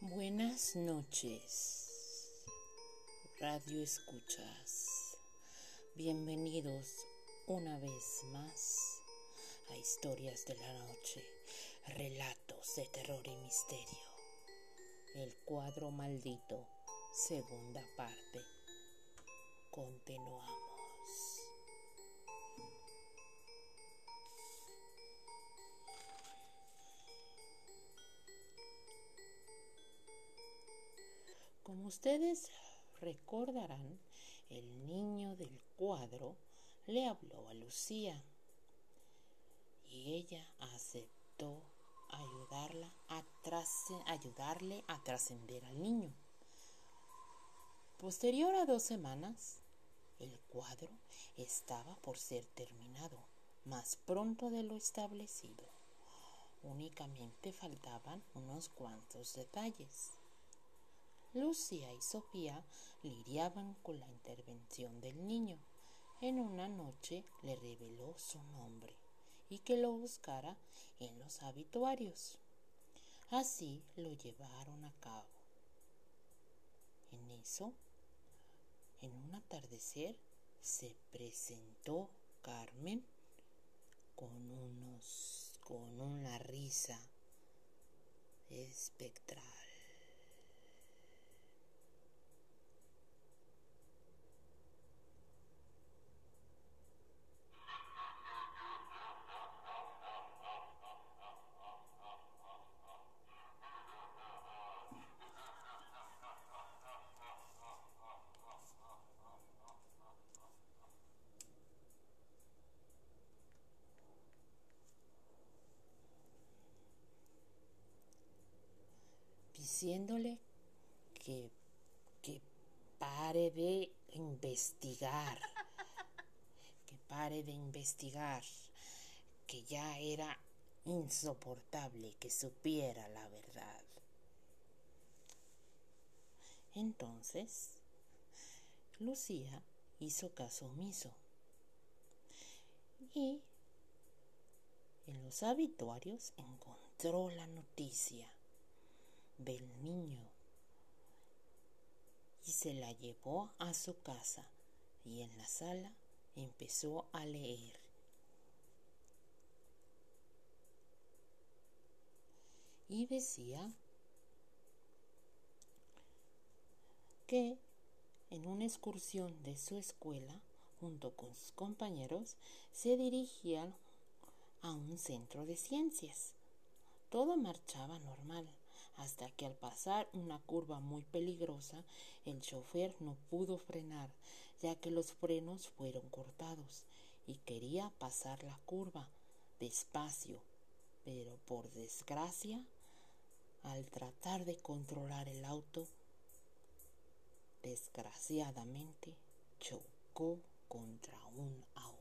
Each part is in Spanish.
Buenas noches, Radio Escuchas. Bienvenidos una vez más a Historias de la Noche, relatos de terror y misterio. El cuadro maldito, segunda parte. Continuamos. Ustedes recordarán, el niño del cuadro le habló a Lucía y ella aceptó ayudarla a ayudarle a trascender al niño. Posterior a dos semanas, el cuadro estaba por ser terminado, más pronto de lo establecido. Únicamente faltaban unos cuantos detalles. Lucía y Sofía lidiaban con la intervención del niño. En una noche le reveló su nombre y que lo buscara en los habituarios. Así lo llevaron a cabo. En eso, en un atardecer, se presentó Carmen con unos con una risa espectral. Diciéndole que, que pare de investigar, que pare de investigar, que ya era insoportable que supiera la verdad. Entonces, Lucía hizo caso omiso y en los habituarios encontró la noticia del niño y se la llevó a su casa y en la sala empezó a leer. Y decía que en una excursión de su escuela, junto con sus compañeros, se dirigían a un centro de ciencias. Todo marchaba normal, hasta que al pasar una curva muy peligrosa el chofer no pudo frenar, ya que los frenos fueron cortados y quería pasar la curva despacio, pero por desgracia, al tratar de controlar el auto, desgraciadamente chocó contra un auto.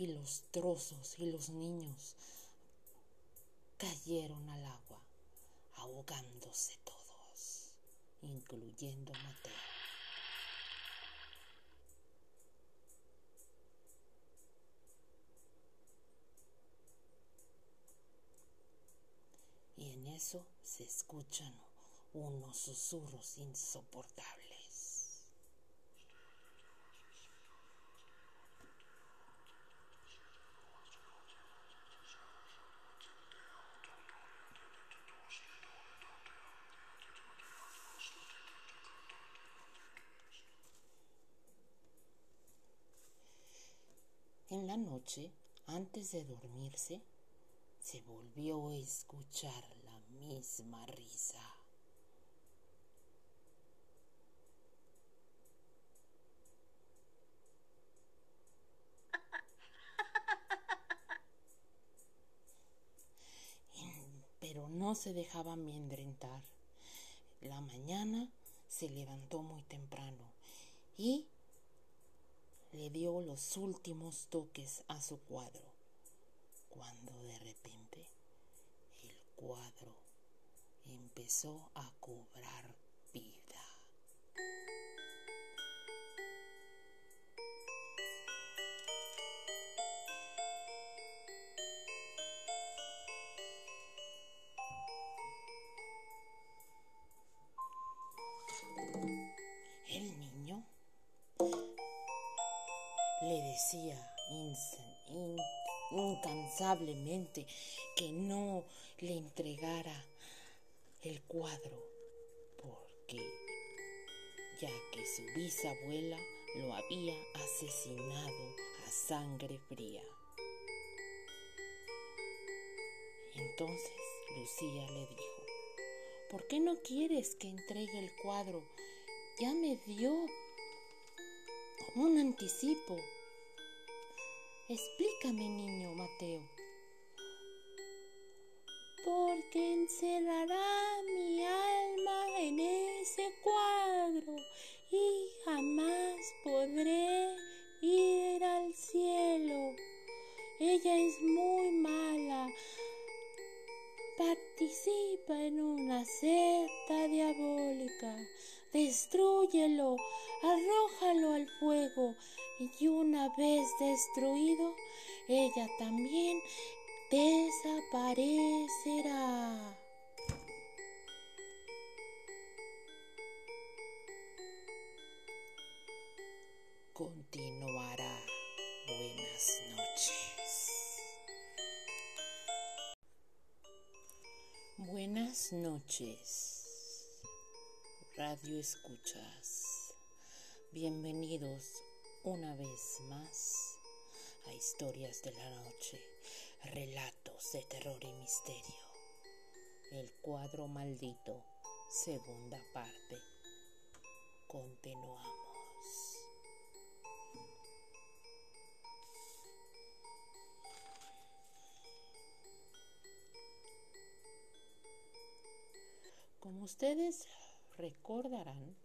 Y los trozos y los niños cayeron al agua, ahogándose todos, incluyendo Mateo. Y en eso se escuchan unos susurros insoportables. En la antes de dormirse, se volvió a escuchar la misma risa. Pero no se dejaba amedrentar. La mañana se levantó muy temprano y le dio los últimos toques a su cuadro, cuando de repente el cuadro empezó a cobrar decía incansablemente que no le entregara el cuadro porque ya que su bisabuela lo había asesinado a sangre fría. Entonces Lucía le dijo, ¿por qué no quieres que entregue el cuadro? Ya me dio un anticipo. Explícame, niño Mateo. Porque encerrará mi alma en ese cuadro y jamás podré ir al cielo. Ella es muy mala. Participa en una secta destruido, ella también desaparecerá. Continuará. Buenas noches. Buenas noches. Radio escuchas. Bienvenidos una vez más a Historias de la Noche, relatos de terror y misterio. El cuadro maldito, segunda parte. Continuamos. Como ustedes recordarán,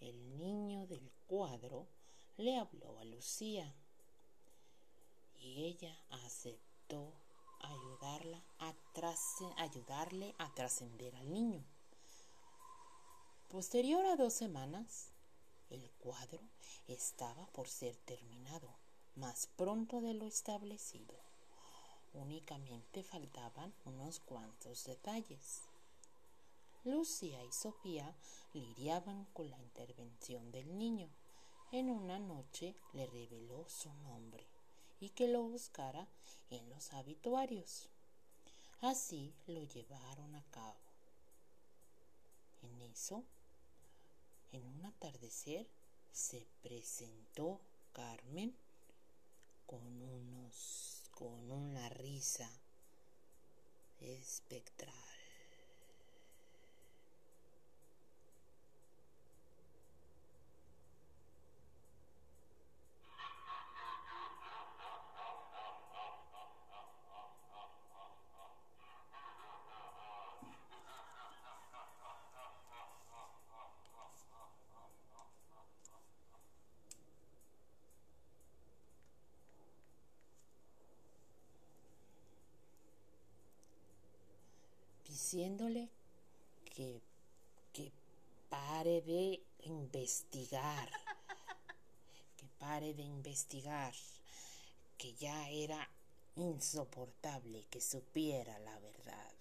el niño del cuadro le habló a Lucía ella aceptó ayudarla a ayudarle a trascender al niño. Posterior a dos semanas, el cuadro estaba por ser terminado, más pronto de lo establecido. Únicamente faltaban unos cuantos detalles. Lucía y Sofía lidiaban con la intervención del niño en una noche le reveló su nombre y que lo buscara en los habituarios. Así lo llevaron a cabo. En eso, en un atardecer, se presentó Carmen con unos con una risa espectral. Diciéndole que, que pare de investigar, que pare de investigar, que ya era insoportable que supiera la verdad.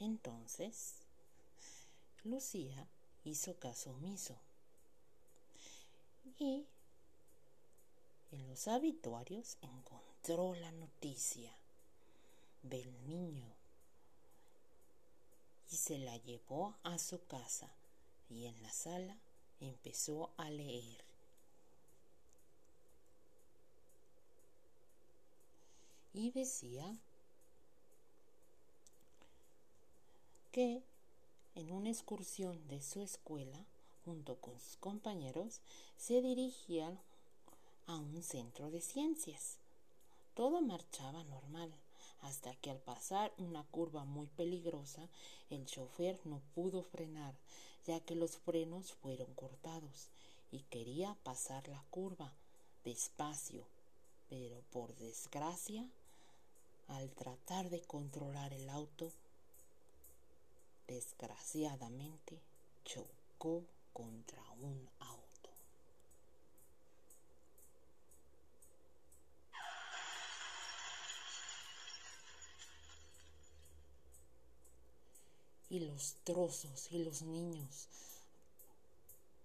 Entonces, Lucía hizo caso omiso y en los habituarios encontró la noticia del niño y se la llevó a su casa y en la sala empezó a leer. Y decía que en una excursión de su escuela, junto con sus compañeros, se dirigían a un centro de ciencias. Todo marchaba normal hasta que al pasar una curva muy peligrosa, el chofer no pudo frenar, ya que los frenos fueron cortados, y quería pasar la curva despacio, pero por desgracia, al tratar de controlar el auto, desgraciadamente chocó contra un auto. Y los trozos y los niños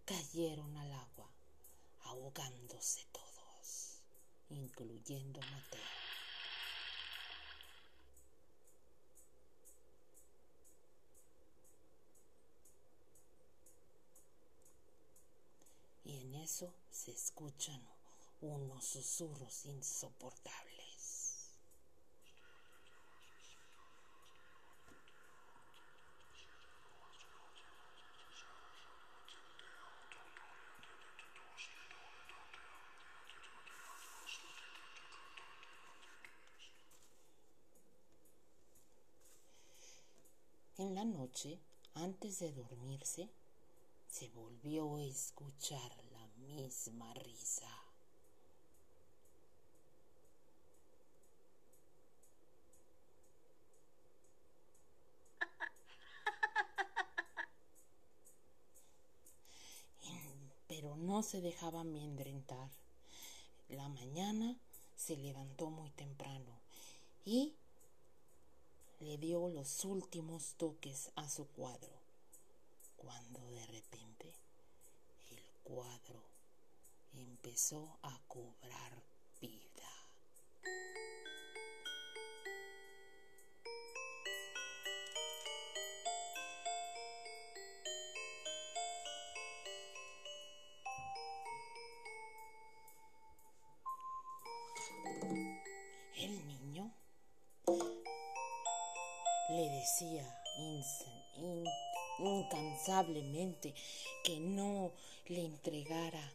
cayeron al agua ahogándose todos, incluyendo Mateo. Y en eso se escuchan unos susurros insoportables. En la antes de dormirse, se volvió a escuchar la misma risa. Pero no se dejaba amedrentar. La mañana se levantó muy temprano y le dio los últimos toques a su cuadro, cuando de repente el cuadro empezó a cobrar que no le entregara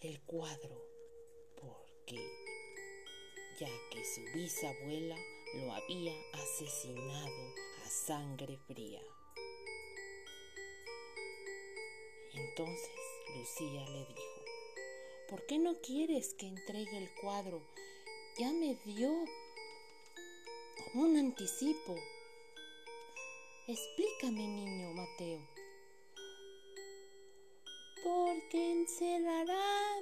el cuadro porque ya que su bisabuela lo había asesinado a sangre fría. Entonces Lucía le dijo, ¿por qué no quieres que entregue el cuadro? Ya me dio un anticipo. Explícame, niño Mateo. Porque encerrará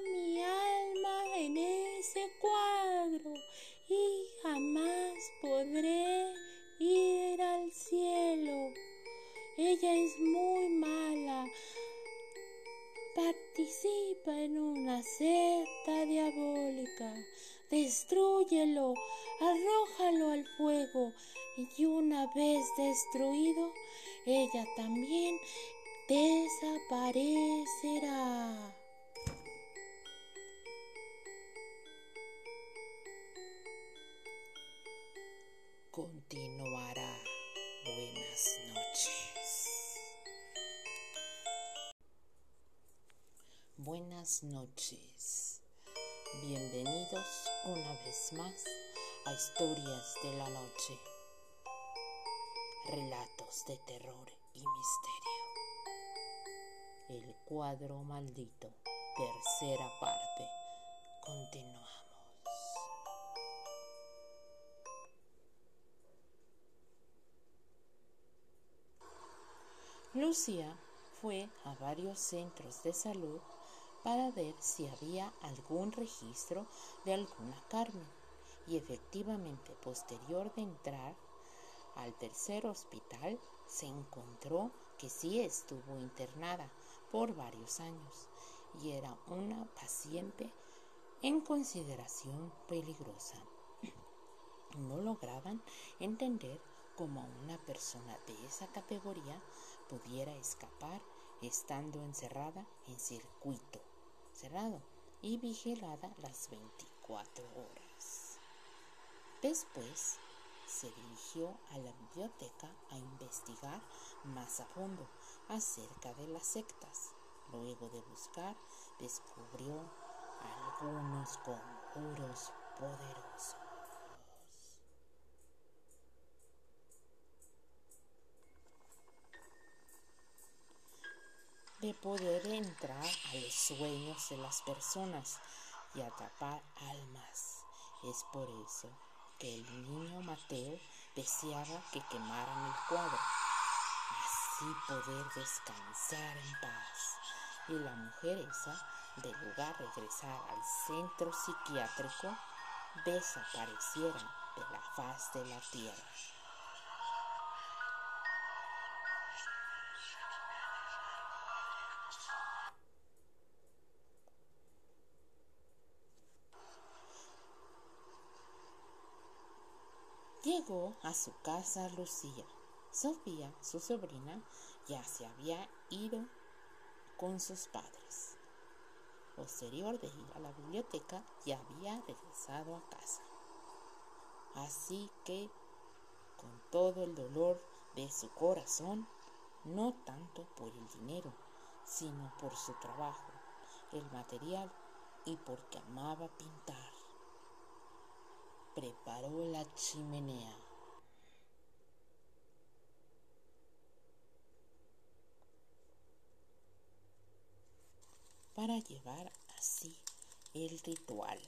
destruido, ella también desaparecerá. Continuará. Buenas noches. Buenas noches. Bienvenidos una vez más a Historias de la Noche. Relatos de terror y misterio. El cuadro maldito, tercera parte. Continuamos. Lucía fue a varios centros de salud para ver si había algún registro de alguna Carmen y efectivamente posterior de entrar al tercer hospital se encontró que sí estuvo internada por varios años y era una paciente en consideración peligrosa. No lograban entender cómo una persona de esa categoría pudiera escapar estando encerrada en circuito cerrado y vigilada las 24 horas. Después se dirigió a la biblioteca a investigar más a fondo acerca de las sectas. Luego de buscar, descubrió algunos conjuros poderosos. de poder entrar a los sueños de las personas y atrapar almas. Es por eso que el niño Mateo deseaba que quemaran el cuadro, así poder descansar en paz. Y la mujer esa, de lugar regresar al centro psiquiátrico, desapareciera de la faz de la tierra. Llegó a su casa Lucía. Sofía, su sobrina, ya se había ido con sus padres. Posterior de ir a la biblioteca, ya había regresado a casa. Así que, con todo el dolor de su corazón, no tanto por el dinero, sino por su trabajo, el material y porque amaba pintar, preparó la chimenea. para llevar así el ritual.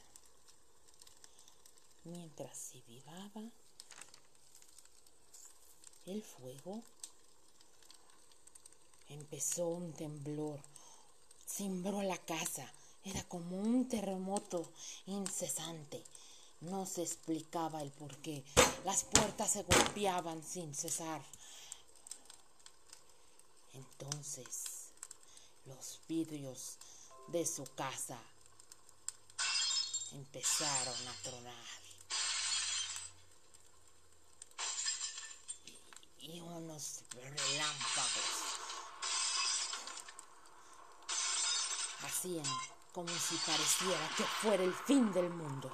Mientras se vivaba el fuego, empezó un temblor, cimbró la casa, era como un terremoto incesante. No se explicaba el por qué. Las puertas se golpeaban sin cesar. Entonces, los vidrios de su casa empezaron a tronar. Y, unos relámpagos hacían como si pareciera que fuera el fin del mundo.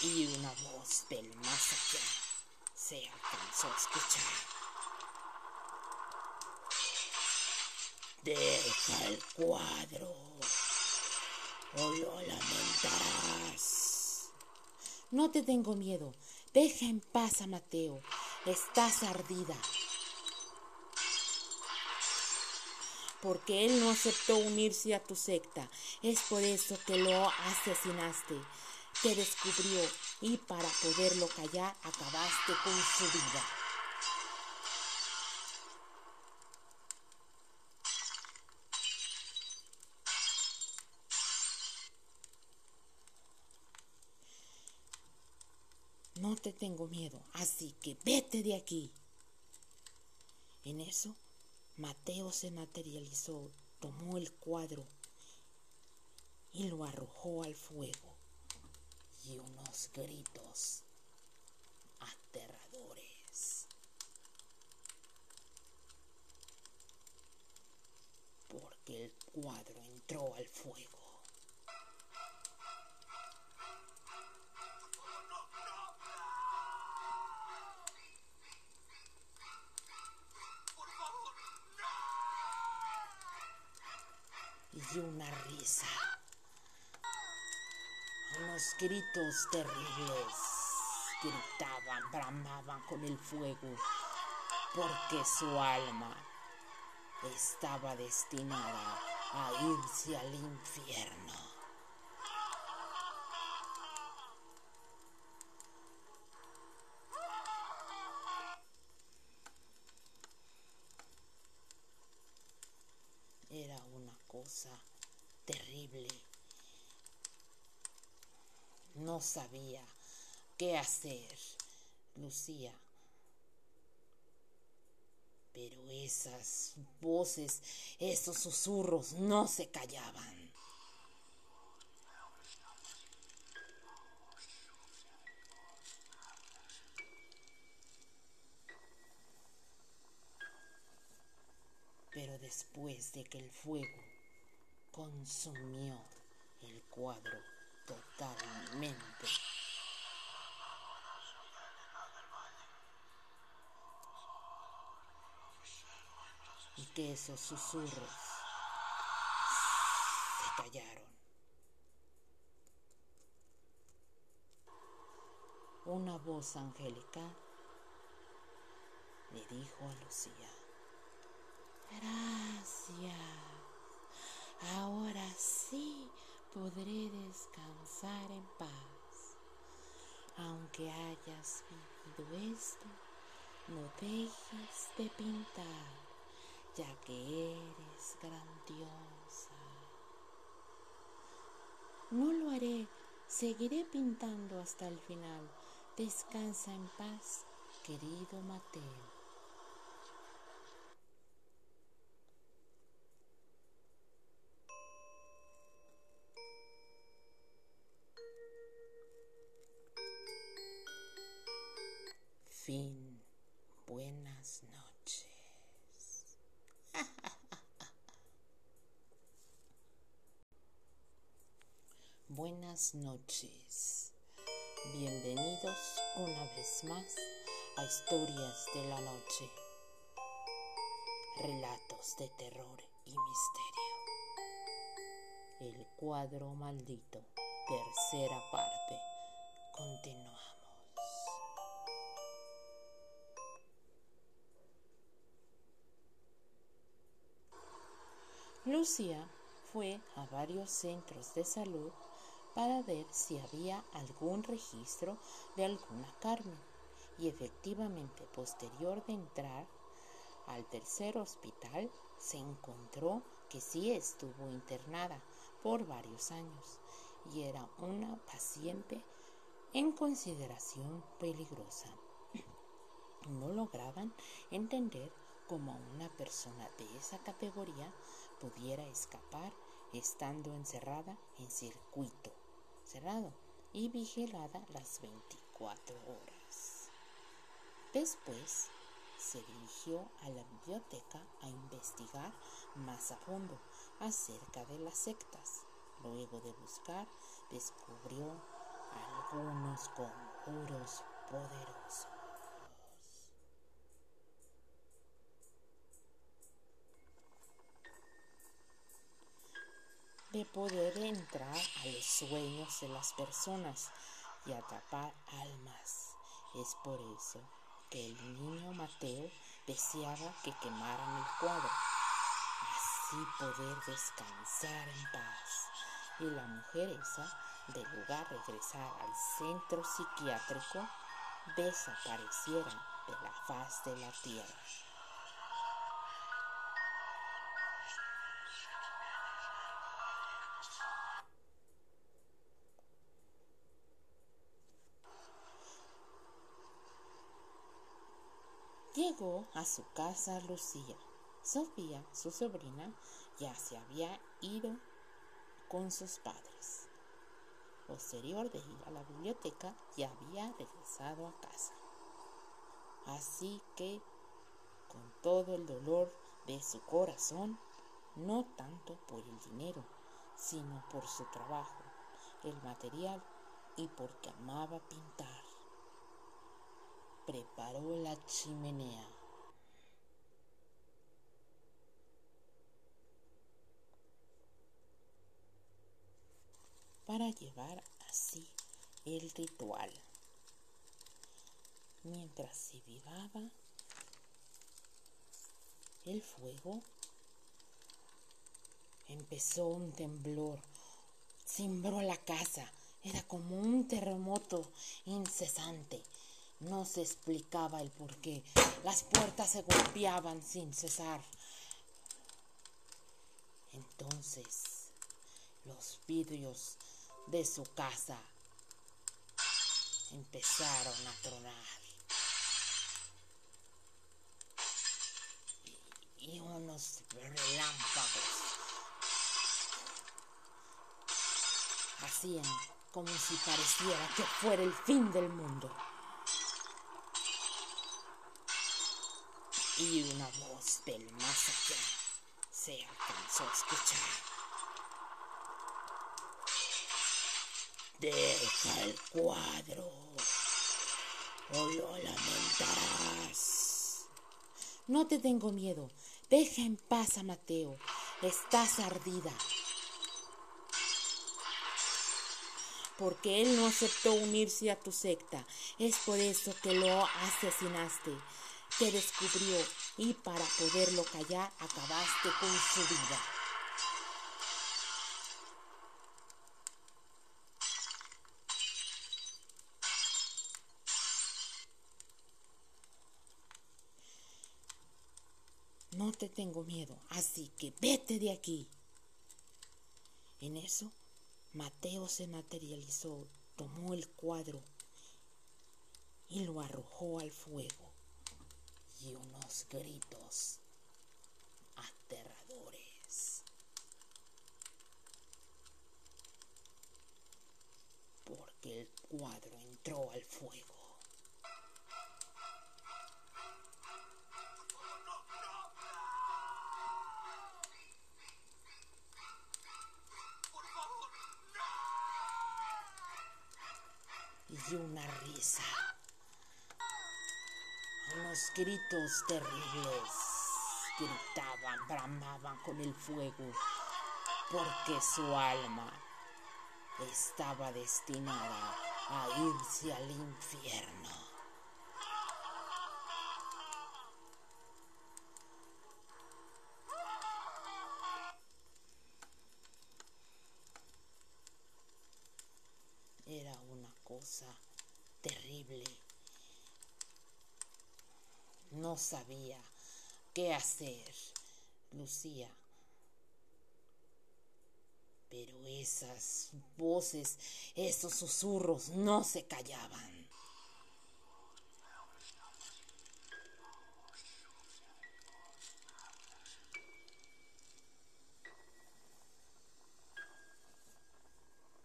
Y una voz del más allá se alcanzó a escuchar. Deja el cuadro o lo lamentarás. No te tengo miedo. Deja en paz a Mateo. Estás ardida. Porque él no aceptó unirse a tu secta. Es por eso que lo asesinaste. Te descubrió y para poderlo callar acabaste con su vida. No te tengo miedo, así que vete de aquí. En eso, Mateo se materializó, tomó el cuadro y lo arrojó al fuego. Y unos gritos aterradores. Porque el cuadro entró al fuego. y una risa. Unos gritos terribles gritaban, bramaban con el fuego, porque su alma estaba destinada a irse al infierno. Era una cosa terrible. No sabía qué hacer, Lucía. Pero esas voces, esos susurros no se callaban. Pero después de que el fuego consumió el cuadro totalmente, y que esos susurros se callaron. Una voz angélica le dijo a Lucía, Gracias. Ahora sí podré descansar en paz. Aunque hayas vivido esto, no dejes de pintar, ya que eres grandiosa. No lo haré, seguiré pintando hasta el final. Descansa en paz, querido Mateo. Buenas noches. Bienvenidos una vez más a Historias de la Noche. Relatos de terror y misterio. El cuadro maldito, tercera parte. Continuamos. Lucia fue a varios centros de salud para ver si había algún registro de alguna Carmen y efectivamente posterior de entrar al tercer hospital se encontró que sí estuvo internada por varios años y era una paciente en consideración peligrosa. No lograban entender cómo una persona de esa categoría pudiera escapar estando encerrada en circuito cerrado y vigilada las 24 horas. Después se dirigió a la biblioteca a investigar más a fondo acerca de las sectas. Luego de buscar, descubrió algunos conjuros poderosos. De poder entrar a los sueños de las personas y atrapar almas. Es por eso que el niño Mateo deseaba que quemaran el cuadro, así poder descansar en paz. Y la mujer esa, de lugar regresar al centro psiquiátrico, desapareciera de la faz de la tierra. Llegó a su casa Lucía. Sofía, su sobrina, ya se había ido con sus padres. Posterior de ir a la biblioteca, ya había regresado a casa. Así que, con todo el dolor de su corazón, no tanto por el dinero, sino por su trabajo, el material y porque amaba pintar preparó la chimenea. para llevar así el ritual. Mientras se vivaba el fuego, empezó un temblor, cimbró la casa, era como un terremoto incesante no se explicaba el por qué. Las puertas se golpeaban sin cesar. Entonces los vidrios de su casa empezaron a tronar. Y unos relámpagos hacían como si pareciera que fuera el fin del mundo. Y una voz del más allá se alcanzó a escuchar. Deja el cuadro o lo lamentarás. No te tengo miedo. Deja en paz a Mateo. Estás ardida. Porque él no aceptó unirse a tu secta. Es por eso que lo asesinaste te descubrió y para poderlo callar acabaste con su vida. No te tengo miedo, así que vete de aquí. En eso, Mateo se materializó, tomó el cuadro y lo arrojó al fuego y unos gritos aterradores. Porque el cuadro entró al fuego. Gritos terribles. Gritaban, bramaban con el fuego, porque su alma estaba destinada a irse al infierno. Era una cosa terrible. No sabía qué hacer, Lucía. Pero esas voces, esos susurros no se callaban.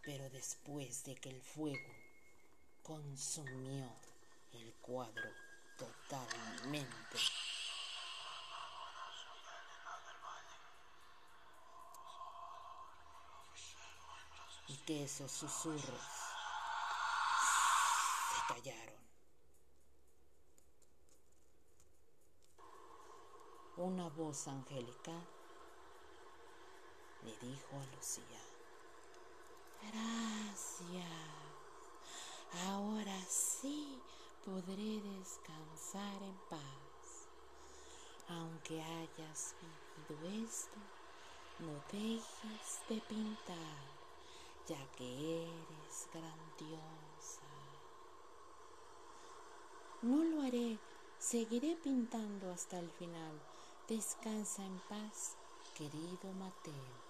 Pero después de que el fuego consumió el cuadro totalmente, y que esos susurros se callaron. Una voz angelical le dijo a Lucía, gracias, ahora sí podré descansar en paz. Aunque hayas vivido esto, no dejes de pintar ya que eres grandiosa. No lo haré, seguiré pintando hasta el final. Descansa en paz, querido Mateo.